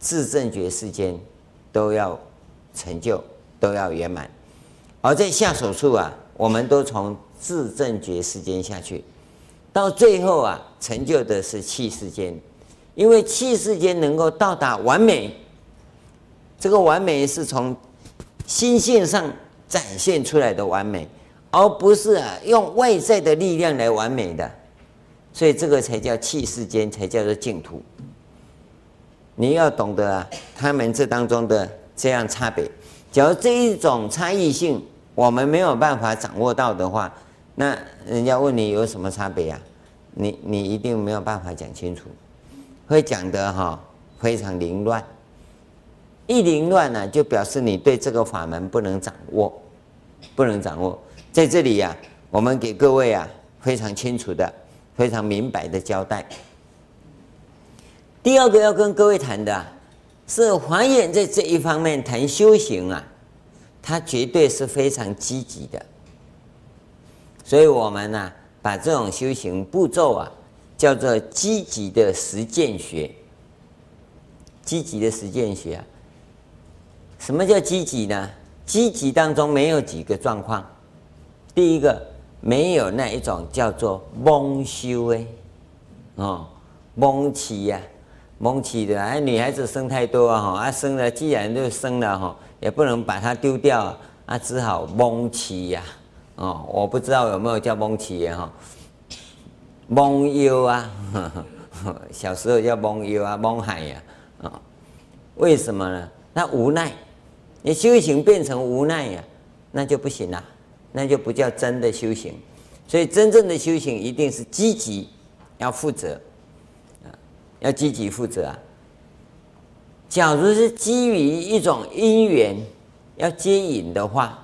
自证觉世间，都要成就，都要圆满。而在下手处啊，我们都从自证觉世间下去，到最后啊，成就的是器世间，因为器世间能够到达完美。这个完美是从心性上展现出来的完美，而不是啊用外在的力量来完美的。所以这个才叫气世间，才叫做净土。你要懂得啊，他们这当中的这样差别。假如这一种差异性我们没有办法掌握到的话，那人家问你有什么差别啊？你你一定没有办法讲清楚，会讲得哈非常凌乱。一凌乱呢，就表示你对这个法门不能掌握，不能掌握。在这里呀、我们给各位啊非常清楚的、非常明白的交代。第二个要跟各位谈的，是华严在这一方面谈修行啊，它绝对是非常积极的。所以我们呢、把这种修行步骤啊，叫做积极的实践学。积极的实践学啊，什么叫积极呢？积极当中没有几个状况。第一个，没有那一种叫做蒙羞哎，哦，蒙起呀。蒙起的，哎，女孩子生太多啊，哈，啊，生了，既然就生了，哈，也不能把它丢掉，啊，只好蒙起呀，哦，我不知道有没有叫蒙起呀，哈，蒙忧啊，小时候叫蒙忧啊，蒙海呀，啊，为什么呢？那无奈，你修行变成无奈呀，那就不行了，那就不叫真的修行，所以真正的修行一定是积极，要负责。啊要积极负责啊！假如是基于一种因缘要接引的话，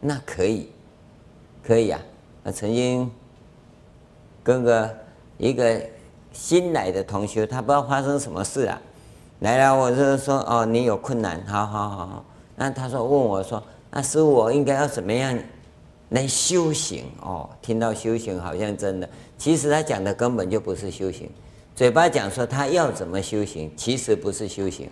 那可以，可以啊！我曾经跟个一个新来的同学，他不知道发生什么事啊，来了我就说哦，你有困难，好好好好。那他说问我说，那师父我应该要怎么样来修行？哦，听到修行好像真的，其实他讲的根本就不是修行。嘴巴讲说他要怎么修行，其实不是修行。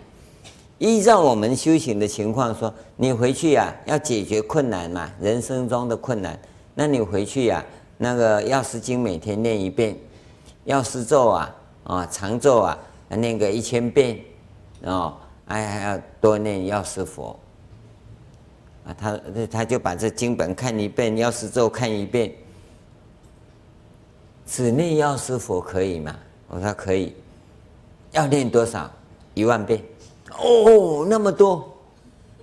依照我们修行的情况说，你回去呀、要解决困难嘛，人生中的困难，那你回去呀、那个药师经每天念一遍，药师咒啊啊长咒啊念个一千遍，哦，还还要多念药师佛啊，他他就把这经本看一遍，药师咒看一遍，只念药师佛可以吗？我说可以，要念多少？一万遍。哦，那么多。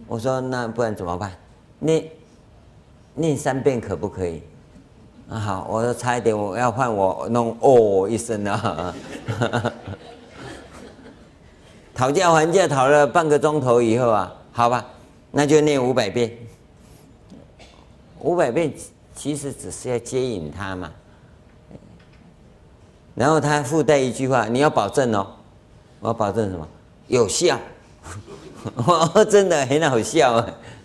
我说那不然怎么办？念念三遍可不可以？啊好，我说差一点我要换我弄哦一声啊。讨价还价讨了半个钟头以后啊，好吧，那就念五百遍。五百遍其实只是要接引他嘛。然后他附带一句话：“你要保证哦，我要保证什么？有效。”真的很好笑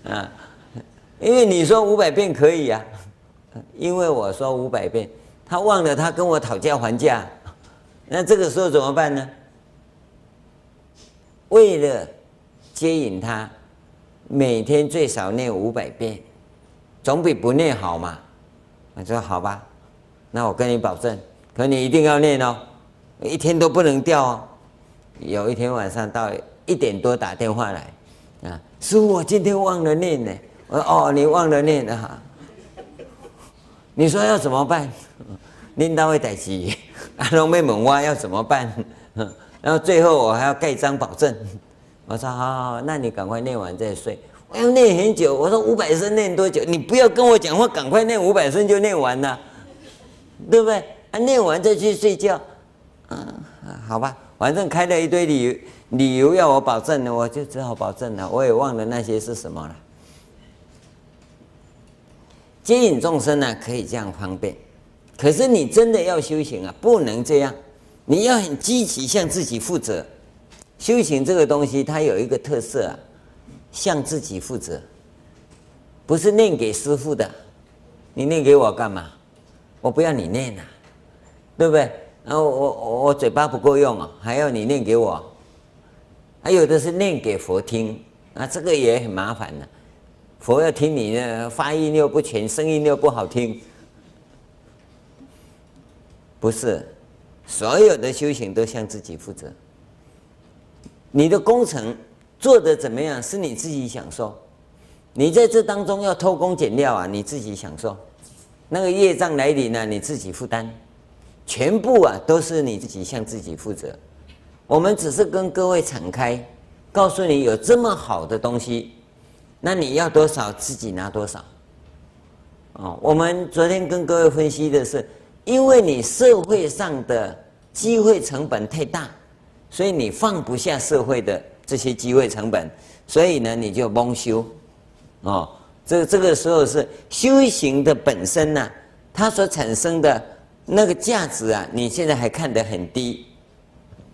啊！因为你说五百遍可以啊，因为我说五百遍，他忘了他跟我讨价还价，那这个时候怎么办呢？为了接引他，每天最少念五百遍，总比不念好嘛。我说好吧，那我跟你保证。可你一定要念哦，一天都不能掉哦。有一天晚上到一点多打电话来，啊，师父，我今天忘了念呢。我说哦，你忘了念啊？你说要怎么办？念到会逮急，阿龙妹问我要怎么办？然后最后我还要盖章保证。我说好好好，那你赶快念完再睡。我要念很久。我说五百声念多久？你不要跟我讲话，赶快念五百声就念完了，对不对？啊，念完再去睡觉，嗯，好吧，反正开了一堆理由，理由要我保证的，我就只好保证了。我也忘了那些是什么了。接引众生呢，可以这样方便，可是你真的要修行啊，不能这样，你要很积极，向自己负责。修行这个东西，它有一个特色啊，向自己负责，不是念给师傅的，你念给我干嘛？我不要你念呐、啊。对不对？然后我我我嘴巴不够用啊，还要你念给我。还有的是念给佛听，啊，这个也很麻烦的。佛要听你的，发音又不全，声音又不好听。不是，所有的修行都向自己负责。你的工程做得怎么样，是你自己享受。你在这当中要偷工减料啊，你自己享受。那个业障来临呢，你自己负担。全部啊，都是你自己向自己负责，我们只是跟各位敞开，告诉你有这么好的东西，那你要多少自己拿多少。哦，我们昨天跟各位分析的是，因为你社会上的机会成本太大，所以你放不下社会的这些机会成本，所以呢，你就蒙修。哦，这这个时候是修行的本身呢、它所产生的那个价值啊，你现在还看得很低，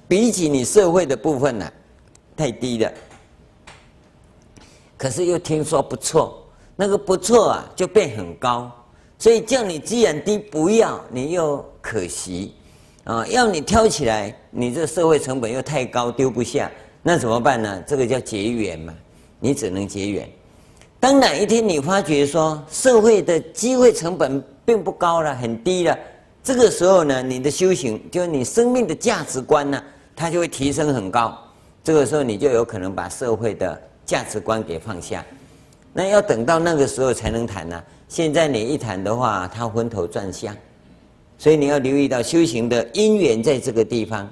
比起你社会的部分呢、太低了。可是又听说不错。那个不错啊，就变很高，所以叫你既然低不要，你又可惜，啊，要你挑起来，你这社会成本又太高，丢不下，那怎么办呢？这个叫结缘嘛，你只能结缘。当哪一天你发觉说社会的机会成本并不高了，很低了，这个时候呢，你的修行就是你生命的价值观呢，它就会提升很高。这个时候你就有可能把社会的价值观给放下。那要等到那个时候才能谈呢、现在你一谈的话，他昏头转向，所以你要留意到修行的因缘在这个地方。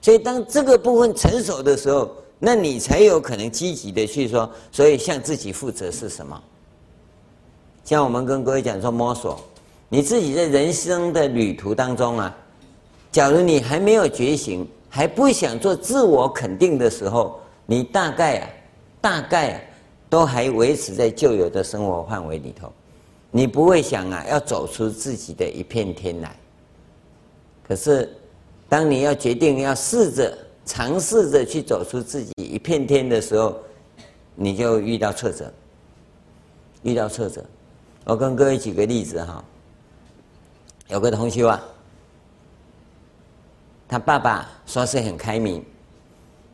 所以当这个部分成熟的时候，那你才有可能积极的去说。所以向自己负责是什么？像我们跟各位讲说摸索，你自己在人生的旅途当中啊，假如你还没有觉醒，还不想做自我肯定的时候，你大概啊，大概啊。都还维持在旧有的生活范围里头，你不会想啊，要走出自己的一片天来。可是，当你要决定要试着尝试着去走出自己一片天的时候，你就遇到挫折，遇到挫折。我跟各位举个例子哈，有个同学啊，他爸爸说是很开明，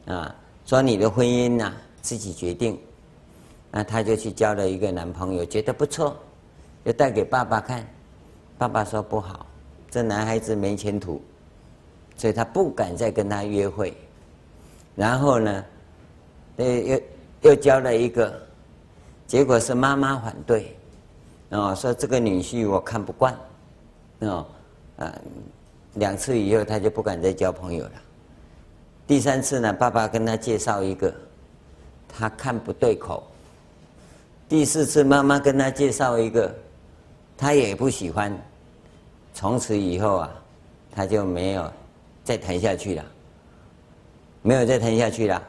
啊，说你的婚姻呐，自己决定。那她就去交了一个男朋友，觉得不错，就带给爸爸看。爸爸说不好，这男孩子没前途，所以他不敢再跟他约会。然后呢，又又又交了一个，结果是妈妈反对，哦，说这个女婿我看不惯，哦，啊，两次以后他就不敢再交朋友了。第三次呢，爸爸跟他介绍一个，他看不对口。第四次，妈妈跟他介绍一个，他也不喜欢。从此以后啊，他就没有再谈下去了，没有再谈下去了。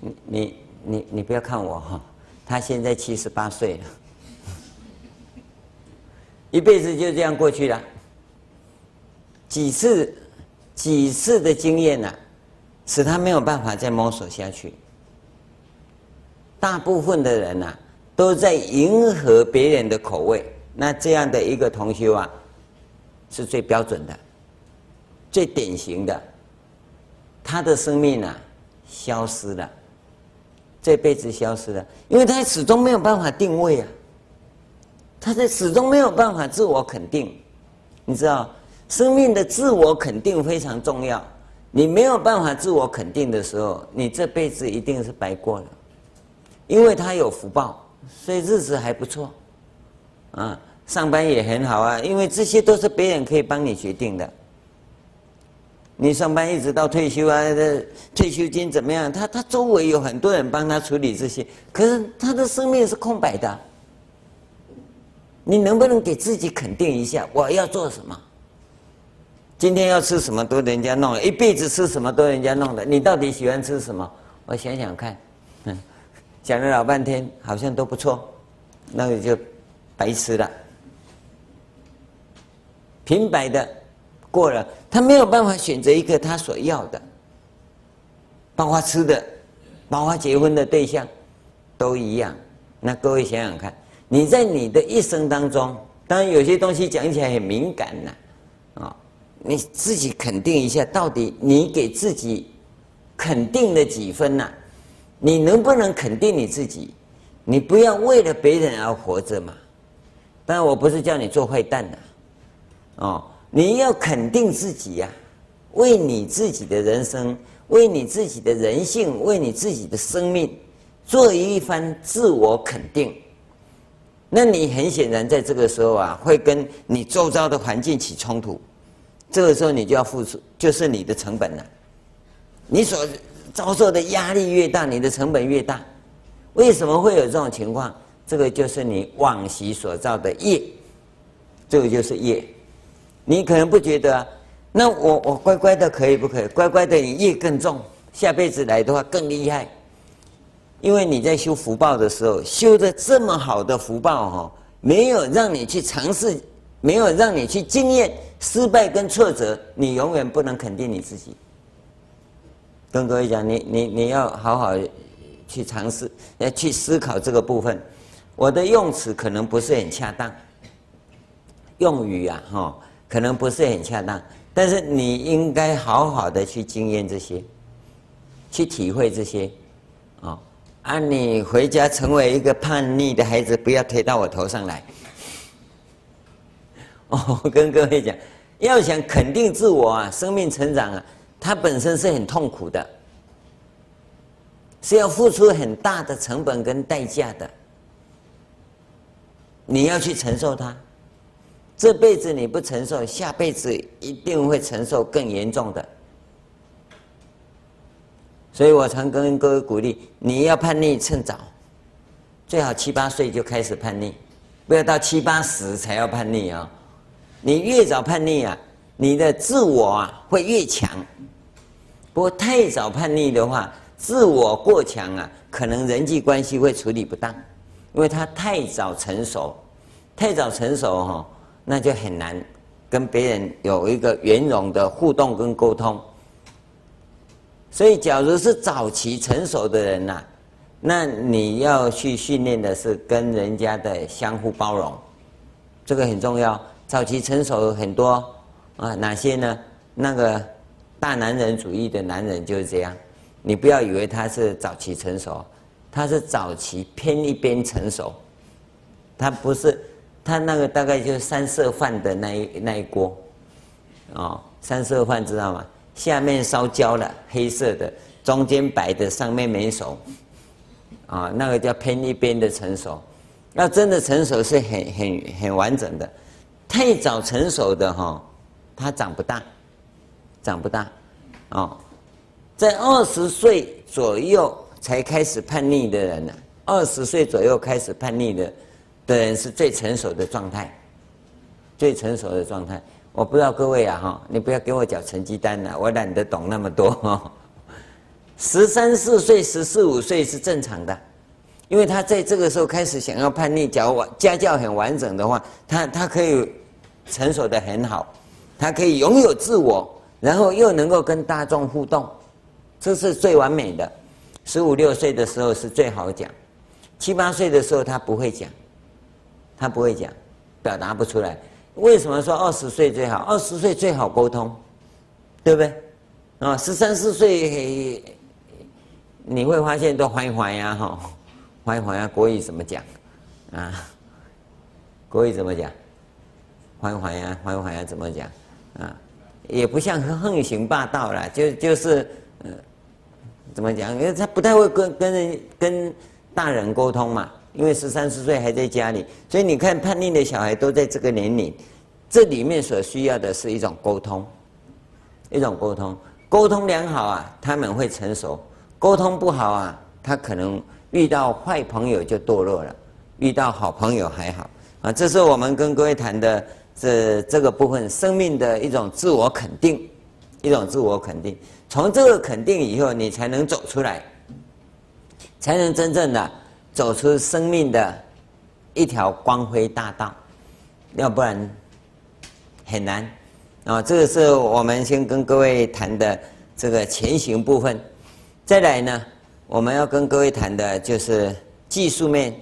你你你你不要看我哈，他现在七十八岁了，一辈子就这样过去了。几次几次的经验呢、啊，使他没有办法再摸索下去。大部分的人呐、都在迎合别人的口味。那这样的一个同修啊，是最标准的、最典型的。他的生命啊，消失了，这辈子消失了，因为他始终没有办法定位啊。他在始终没有办法自我肯定。你知道，生命的自我肯定非常重要。你没有办法自我肯定的时候，你这辈子一定是白过了。因为他有福报，所以日子还不错，啊，上班也很好啊。因为这些都是别人可以帮你决定的。你上班一直到退休啊，退休金怎么样？他他周围有很多人帮他处理这些，可是他的生命是空白的。你能不能给自己肯定一下？我要做什么？今天要吃什么都人家弄，一辈子吃什么都人家弄的。你到底喜欢吃什么？我想想看，讲了老半天，好像都不错，那个就白吃了，平白的过了。他没有办法选择一个他所要的，包括吃的，包括结婚的对象，都一样。那各位想想看，你在你的一生当中，当然有些东西讲起来很敏感呐，啊，你自己肯定一下，到底你给自己肯定了几分呐？你能不能肯定你自己？你不要为了别人而活着嘛。当然，我不是叫你做坏蛋的，哦，你要肯定自己呀，为你自己的人生，为你自己的人性，为你自己的生命，做一番自我肯定。那你很显然在这个时候啊，会跟你周遭的环境起冲突，这个时候你就要付出，就是你的成本了。你所遭受的压力越大，你的成本越大。为什么会有这种情况？这个就是你往昔所造的业，这个就是业。你可能不觉得啊，那我我乖乖的可以不可以？乖乖的你业更重，下辈子来的话更厉害。因为你在修福报的时候，修的这么好的福报哈，没有让你去尝试，没有让你去经验失败跟挫折，你永远不能肯定你自己。跟各位讲，你你你要好好去尝试，要去思考这个部分。我的用词可能不是很恰当，用语啊，哈，可能不是很恰当。但是你应该好好的去经验这些，去体会这些，啊，啊，你回家成为一个叛逆的孩子，不要推到我头上来。哦，跟各位讲，要想肯定自我啊，生命成长啊。它本身是很痛苦的，是要付出很大的成本跟代价的。你要去承受它，这辈子你不承受，下辈子一定会承受更严重的。所以我常跟各位鼓励，你要叛逆趁早，最好七八岁就开始叛逆，不要到七八十才要叛逆啊！你越早叛逆啊，你的自我啊会越强。不过太早叛逆的话，自我过强啊，可能人际关系会处理不当，因为他太早成熟，太早成熟哈，那就很难跟别人有一个圆融的互动跟沟通。所以，假如是早期成熟的人呐，那你要去训练的是跟人家的相互包容，这个很重要。早期成熟很多啊，哪些呢？那个。大男人主义的男人就是这样，你不要以为他是早期成熟，他是早期偏一边成熟，他不是，他那个大概就是三色饭的那一那一锅，哦，三色饭知道吗？下面烧焦了，黑色的，中间白的，上面没熟，啊、那个叫偏一边的成熟，要真的成熟是很很很完整的，太早成熟的哈、哦，他长不大。长不大，哦，在二十岁左右才开始叛逆的人呢，二十岁左右开始叛逆的的人是最成熟的状态，最成熟的状态。我不知道各位啊，哈，你不要给我讲成绩单了，我懒得懂那么多。哈，十三四岁、十四五岁是正常的，因为他在这个时候开始想要叛逆，假如家教很完整的话，他他可以成熟的很好，他可以拥有自我。然后又能够跟大众互动，这是最完美的。十五六岁的时候是最好讲，七八岁的时候他不会讲，他不会讲，表达不出来。为什么说二十岁最好？二十岁最好沟通，对不对？啊，十三四岁你会发现都怀怀呀，哈，怀怀呀。国语怎么讲？啊，国语怎么讲？怀怀呀，怀怀呀，怎么讲？啊？也不像横行霸道啦，就就是，呃，怎么讲？因为他不太会跟跟人跟大人沟通嘛，因为十三四岁还在家里，所以你看叛逆的小孩都在这个年龄，这里面所需要的是一种沟通，一种沟通，沟通良好啊，他们会成熟；沟通不好啊，他可能遇到坏朋友就堕落了，遇到好朋友还好啊。这是我们跟各位谈的。这这个部分，生命的一种自我肯定，一种自我肯定。从这个肯定以后，你才能走出来，才能真正的走出生命的一条光辉大道。要不然很难啊！这个是我们先跟各位谈的这个前行部分。再来呢，我们要跟各位谈的就是技术面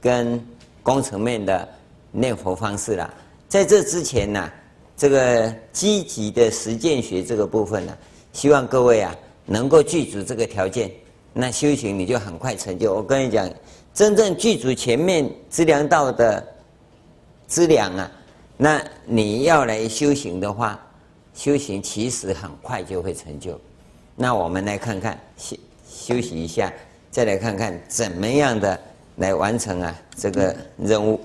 跟工程面的念佛方式了。在这之前呢、这个积极的实践学这个部分呢、希望各位啊能够具足这个条件，那修行你就很快成就。我跟你讲，真正具足前面资粮道的资粮啊，那你要来修行的话，修行其实很快就会成就。那我们来看看休休息一下，再来看看怎么样的来完成啊这个任务。